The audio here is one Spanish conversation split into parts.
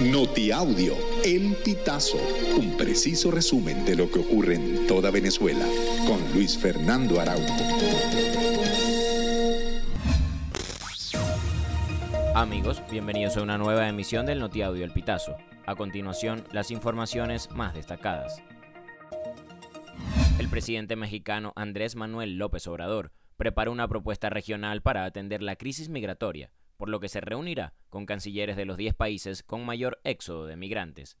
Notiaudio, El Pitazo, un preciso resumen de lo que ocurre en toda Venezuela, con Luis Fernando Araújo. Amigos, bienvenidos a una nueva emisión del Notiaudio El Pitazo. A continuación, las informaciones más destacadas. El presidente mexicano Andrés Manuel López Obrador preparó una propuesta regional para atender la crisis migratoria por lo que se reunirá con cancilleres de los 10 países con mayor éxodo de migrantes.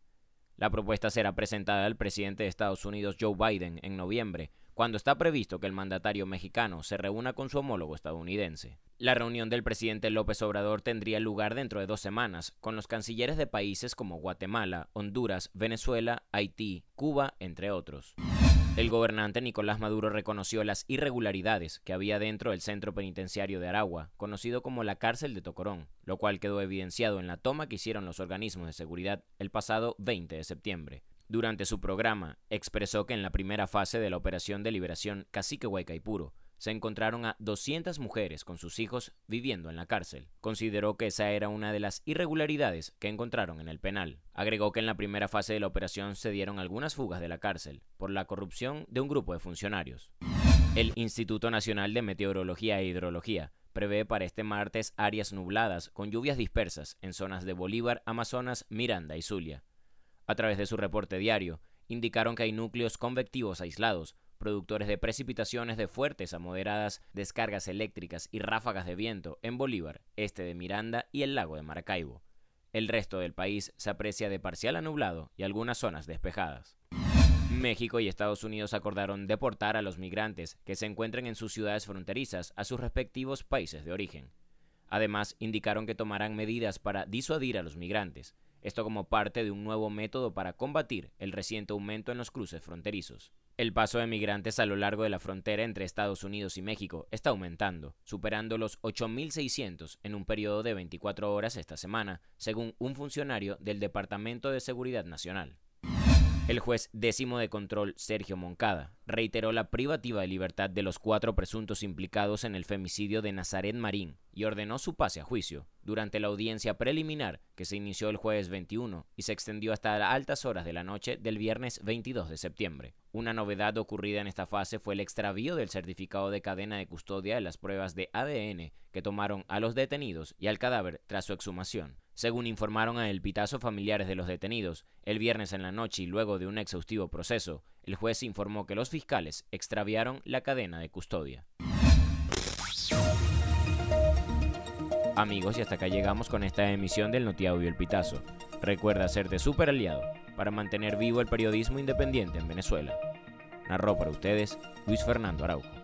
La propuesta será presentada al presidente de Estados Unidos Joe Biden en noviembre, cuando está previsto que el mandatario mexicano se reúna con su homólogo estadounidense. La reunión del presidente López Obrador tendría lugar dentro de dos semanas, con los cancilleres de países como Guatemala, Honduras, Venezuela, Haití, Cuba, entre otros. El gobernante Nicolás Maduro reconoció las irregularidades que había dentro del centro penitenciario de Aragua, conocido como la cárcel de Tocorón, lo cual quedó evidenciado en la toma que hicieron los organismos de seguridad el pasado 20 de septiembre. Durante su programa, expresó que en la primera fase de la operación de liberación Cacique Huaycaipuro, se encontraron a 200 mujeres con sus hijos viviendo en la cárcel. Consideró que esa era una de las irregularidades que encontraron en el penal. Agregó que en la primera fase de la operación se dieron algunas fugas de la cárcel por la corrupción de un grupo de funcionarios. El Instituto Nacional de Meteorología e Hidrología prevé para este martes áreas nubladas con lluvias dispersas en zonas de Bolívar, Amazonas, Miranda y Zulia. A través de su reporte diario, indicaron que hay núcleos convectivos aislados productores de precipitaciones de fuertes a moderadas descargas eléctricas y ráfagas de viento en Bolívar, este de Miranda y el lago de Maracaibo. El resto del país se aprecia de parcial a nublado y algunas zonas despejadas. México y Estados Unidos acordaron deportar a los migrantes que se encuentren en sus ciudades fronterizas a sus respectivos países de origen. Además, indicaron que tomarán medidas para disuadir a los migrantes, esto como parte de un nuevo método para combatir el reciente aumento en los cruces fronterizos. El paso de migrantes a lo largo de la frontera entre Estados Unidos y México está aumentando, superando los 8.600 en un periodo de 24 horas esta semana, según un funcionario del Departamento de Seguridad Nacional. El juez décimo de control, Sergio Moncada, reiteró la privativa de libertad de los cuatro presuntos implicados en el femicidio de Nazaret Marín y ordenó su pase a juicio durante la audiencia preliminar que se inició el jueves 21 y se extendió hasta altas horas de la noche del viernes 22 de septiembre. Una novedad ocurrida en esta fase fue el extravío del certificado de cadena de custodia de las pruebas de ADN que tomaron a los detenidos y al cadáver tras su exhumación. Según informaron a El Pitazo familiares de los detenidos, el viernes en la noche y luego de un exhaustivo proceso, el juez informó que los fiscales extraviaron la cadena de custodia. Amigos, y hasta acá llegamos con esta emisión del Notiaudio El Pitazo. Recuerda hacerte super aliado para mantener vivo el periodismo independiente en Venezuela. Narró para ustedes Luis Fernando Araujo.